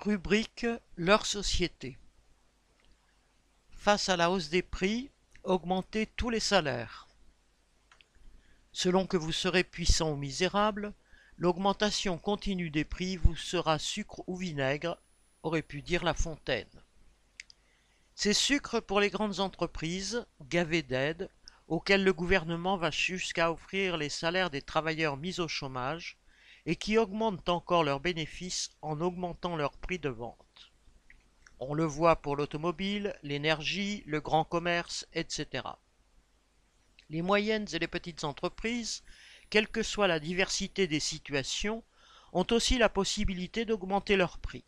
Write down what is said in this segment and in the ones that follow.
Rubrique Leur société. Face à la hausse des prix, augmentez tous les salaires. Selon que vous serez puissant ou misérable, l'augmentation continue des prix vous sera sucre ou vinaigre, aurait pu dire La Fontaine. C'est sucre pour les grandes entreprises, gavées d'aides, auxquelles le gouvernement va jusqu'à offrir les salaires des travailleurs mis au chômage, et qui augmentent encore leurs bénéfices en augmentant leur prix de vente. On le voit pour l'automobile, l'énergie, le grand commerce, etc. Les moyennes et les petites entreprises, quelle que soit la diversité des situations, ont aussi la possibilité d'augmenter leurs prix.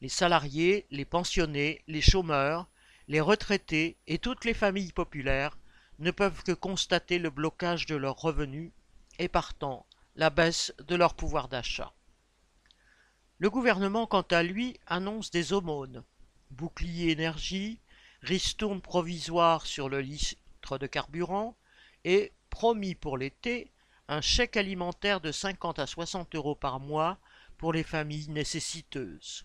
Les salariés, les pensionnés, les chômeurs, les retraités et toutes les familles populaires ne peuvent que constater le blocage de leurs revenus et partant la baisse de leur pouvoir d'achat. Le gouvernement, quant à lui, annonce des aumônes, bouclier énergie, ristourne provisoire sur le litre de carburant et, promis pour l'été, un chèque alimentaire de 50 à 60 euros par mois pour les familles nécessiteuses.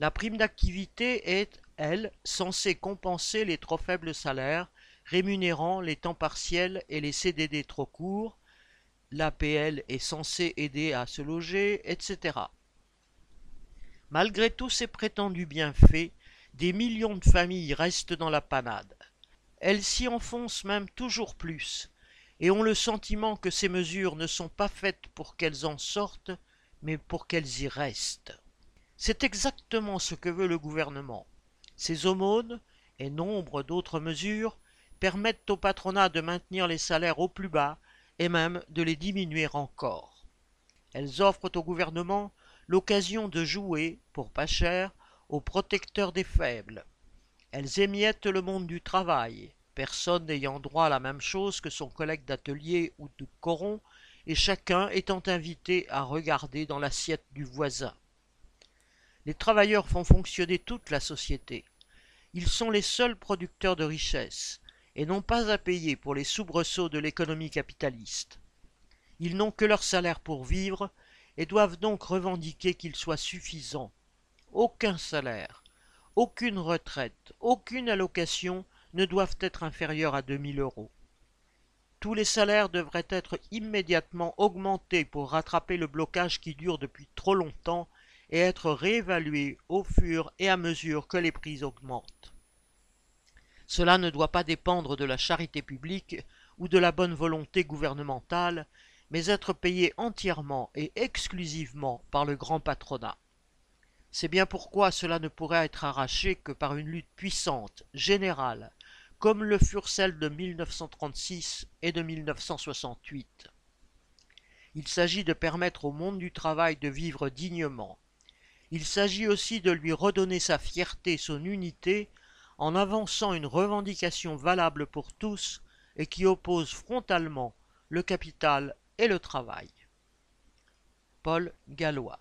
La prime d'activité est, elle, censée compenser les trop faibles salaires, rémunérant les temps partiels et les CDD trop courts, l'APL est censée aider à se loger, etc. Malgré tous ces prétendus bienfaits, des millions de familles restent dans la panade. Elles s'y enfoncent même toujours plus, et ont le sentiment que ces mesures ne sont pas faites pour qu'elles en sortent, mais pour qu'elles y restent. C'est exactement ce que veut le gouvernement. Ces aumônes, et nombre d'autres mesures, permettent au patronat de maintenir les salaires au plus bas et même de les diminuer encore. Elles offrent au gouvernement l'occasion de jouer, pour pas cher, aux protecteurs des faibles. Elles émiettent le monde du travail, personne n'ayant droit à la même chose que son collègue d'atelier ou de coron, et chacun étant invité à regarder dans l'assiette du voisin. Les travailleurs font fonctionner toute la société. Ils sont les seuls producteurs de richesses et n'ont pas à payer pour les soubresauts de l'économie capitaliste. Ils n'ont que leur salaire pour vivre et doivent donc revendiquer qu'il soit suffisant. Aucun salaire, aucune retraite, aucune allocation ne doivent être inférieurs à deux mille euros. Tous les salaires devraient être immédiatement augmentés pour rattraper le blocage qui dure depuis trop longtemps et être réévalués au fur et à mesure que les prix augmentent. Cela ne doit pas dépendre de la charité publique ou de la bonne volonté gouvernementale, mais être payé entièrement et exclusivement par le grand patronat. C'est bien pourquoi cela ne pourrait être arraché que par une lutte puissante, générale, comme le furent celles de 1936 et de 1968. Il s'agit de permettre au monde du travail de vivre dignement. Il s'agit aussi de lui redonner sa fierté, son unité, en avançant une revendication valable pour tous et qui oppose frontalement le capital et le travail. Paul Gallois